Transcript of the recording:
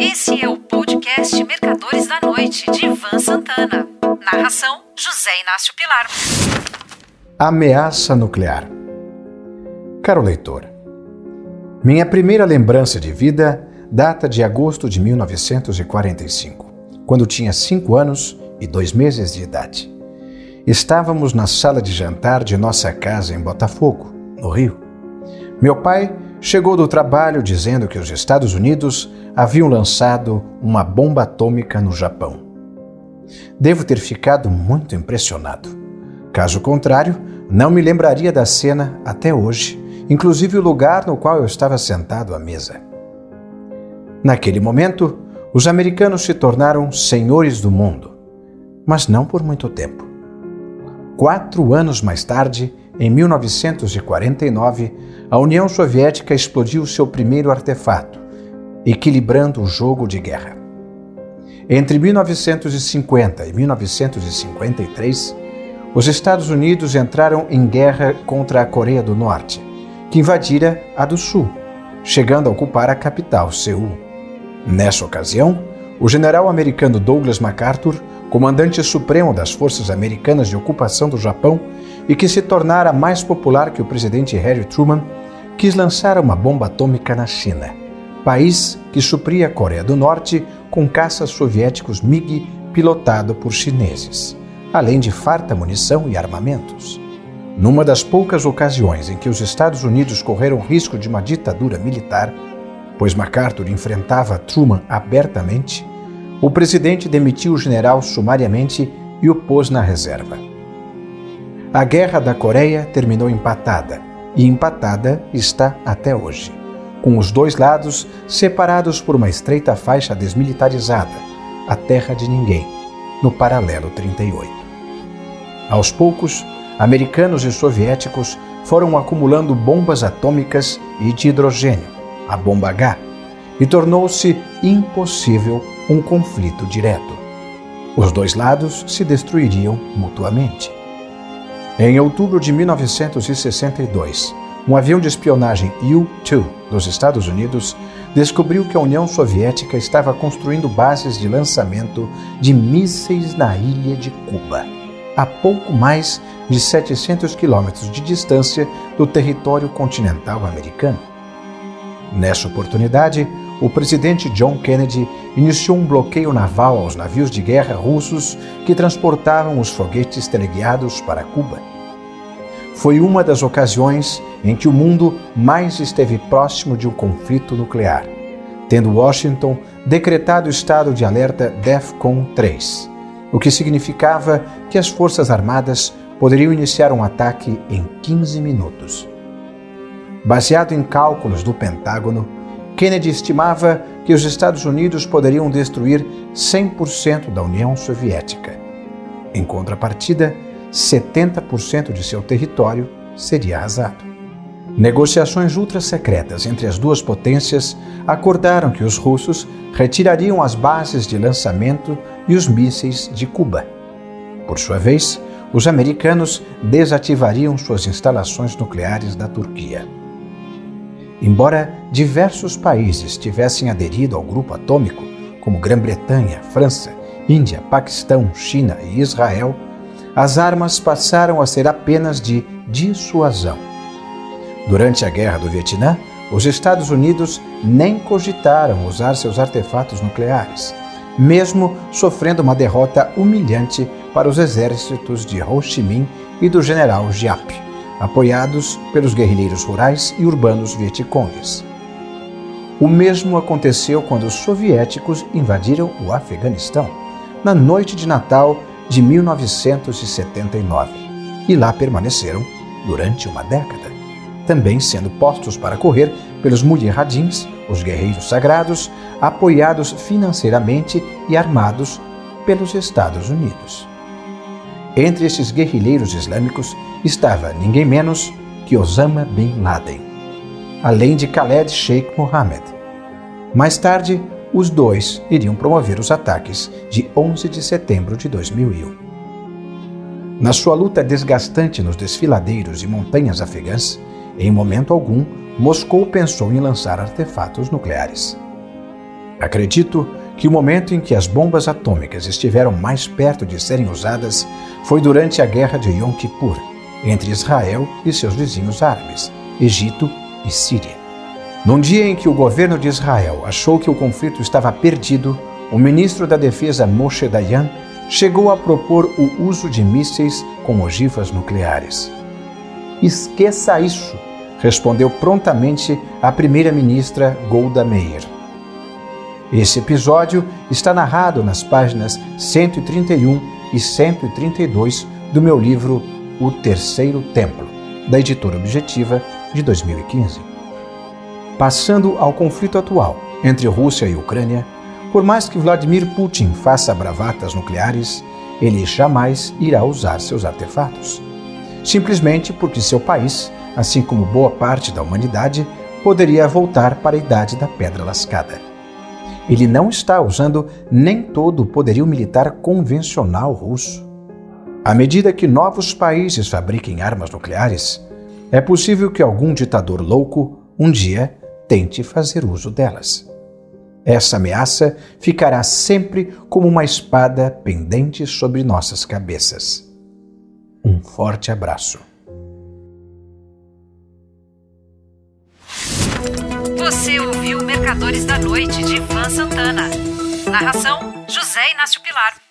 Esse é o podcast Mercadores da Noite, de Ivan Santana. Narração: José Inácio Pilar. Ameaça nuclear. Caro leitor, minha primeira lembrança de vida data de agosto de 1945, quando tinha cinco anos e dois meses de idade. Estávamos na sala de jantar de nossa casa em Botafogo, no Rio. Meu pai chegou do trabalho dizendo que os Estados Unidos haviam lançado uma bomba atômica no Japão. Devo ter ficado muito impressionado. Caso contrário, não me lembraria da cena até hoje, inclusive o lugar no qual eu estava sentado à mesa. Naquele momento, os americanos se tornaram senhores do mundo, mas não por muito tempo. Quatro anos mais tarde, em 1949, a União Soviética explodiu seu primeiro artefato, equilibrando o jogo de guerra. Entre 1950 e 1953, os Estados Unidos entraram em guerra contra a Coreia do Norte, que invadira a do Sul, chegando a ocupar a capital, Seul. Nessa ocasião, o general americano Douglas MacArthur, comandante supremo das forças americanas de ocupação do Japão, e que se tornara mais popular que o presidente Harry Truman, quis lançar uma bomba atômica na China, país que supria a Coreia do Norte com caças soviéticos MiG pilotado por chineses, além de farta munição e armamentos. Numa das poucas ocasiões em que os Estados Unidos correram risco de uma ditadura militar, pois MacArthur enfrentava Truman abertamente, o presidente demitiu o general sumariamente e o pôs na reserva. A Guerra da Coreia terminou empatada, e empatada está até hoje, com os dois lados separados por uma estreita faixa desmilitarizada, a terra de ninguém, no paralelo 38. Aos poucos, americanos e soviéticos foram acumulando bombas atômicas e de hidrogênio, a bomba H, e tornou-se impossível um conflito direto. Os dois lados se destruiriam mutuamente. Em outubro de 1962, um avião de espionagem U-2 dos Estados Unidos descobriu que a União Soviética estava construindo bases de lançamento de mísseis na ilha de Cuba, a pouco mais de 700 quilômetros de distância do território continental americano. Nessa oportunidade, o presidente John Kennedy iniciou um bloqueio naval aos navios de guerra russos que transportavam os foguetes teleguiados para Cuba. Foi uma das ocasiões em que o mundo mais esteve próximo de um conflito nuclear, tendo Washington decretado o estado de alerta DEFCON 3, o que significava que as Forças Armadas poderiam iniciar um ataque em 15 minutos. Baseado em cálculos do Pentágono, Kennedy estimava que os Estados Unidos poderiam destruir 100% da União Soviética. Em contrapartida, 70% de seu território seria arrasado. Negociações ultra-secretas entre as duas potências acordaram que os russos retirariam as bases de lançamento e os mísseis de Cuba. Por sua vez, os americanos desativariam suas instalações nucleares da Turquia. Embora diversos países tivessem aderido ao grupo atômico, como Grã-Bretanha, França, Índia, Paquistão, China e Israel, as armas passaram a ser apenas de dissuasão. Durante a Guerra do Vietnã, os Estados Unidos nem cogitaram usar seus artefatos nucleares, mesmo sofrendo uma derrota humilhante para os exércitos de Ho Chi Minh e do general Giap apoiados pelos guerrilheiros rurais e urbanos vietcongues. O mesmo aconteceu quando os soviéticos invadiram o Afeganistão, na noite de Natal de 1979, e lá permaneceram durante uma década, também sendo postos para correr pelos mujahidins, os guerreiros sagrados, apoiados financeiramente e armados pelos Estados Unidos. Entre esses guerrilheiros islâmicos estava ninguém menos que Osama Bin Laden, além de Khaled Sheikh Mohammed. Mais tarde, os dois iriam promover os ataques de 11 de setembro de 2001. Na sua luta desgastante nos desfiladeiros e montanhas afegãs, em momento algum, Moscou pensou em lançar artefatos nucleares. Acredito que o momento em que as bombas atômicas estiveram mais perto de serem usadas foi durante a Guerra de Yom Kippur, entre Israel e seus vizinhos árabes, Egito e Síria. Num dia em que o governo de Israel achou que o conflito estava perdido, o ministro da Defesa Moshe Dayan chegou a propor o uso de mísseis com ogivas nucleares. Esqueça isso, respondeu prontamente a primeira-ministra Golda Meir. Esse episódio está narrado nas páginas 131 e 132 do meu livro O Terceiro Templo, da editora Objetiva, de 2015. Passando ao conflito atual entre Rússia e Ucrânia, por mais que Vladimir Putin faça bravatas nucleares, ele jamais irá usar seus artefatos. Simplesmente porque seu país, assim como boa parte da humanidade, poderia voltar para a idade da pedra lascada. Ele não está usando nem todo o poderio militar convencional russo. À medida que novos países fabriquem armas nucleares, é possível que algum ditador louco um dia tente fazer uso delas. Essa ameaça ficará sempre como uma espada pendente sobre nossas cabeças. Um forte abraço. Santana. Narração: José Inácio Pilar.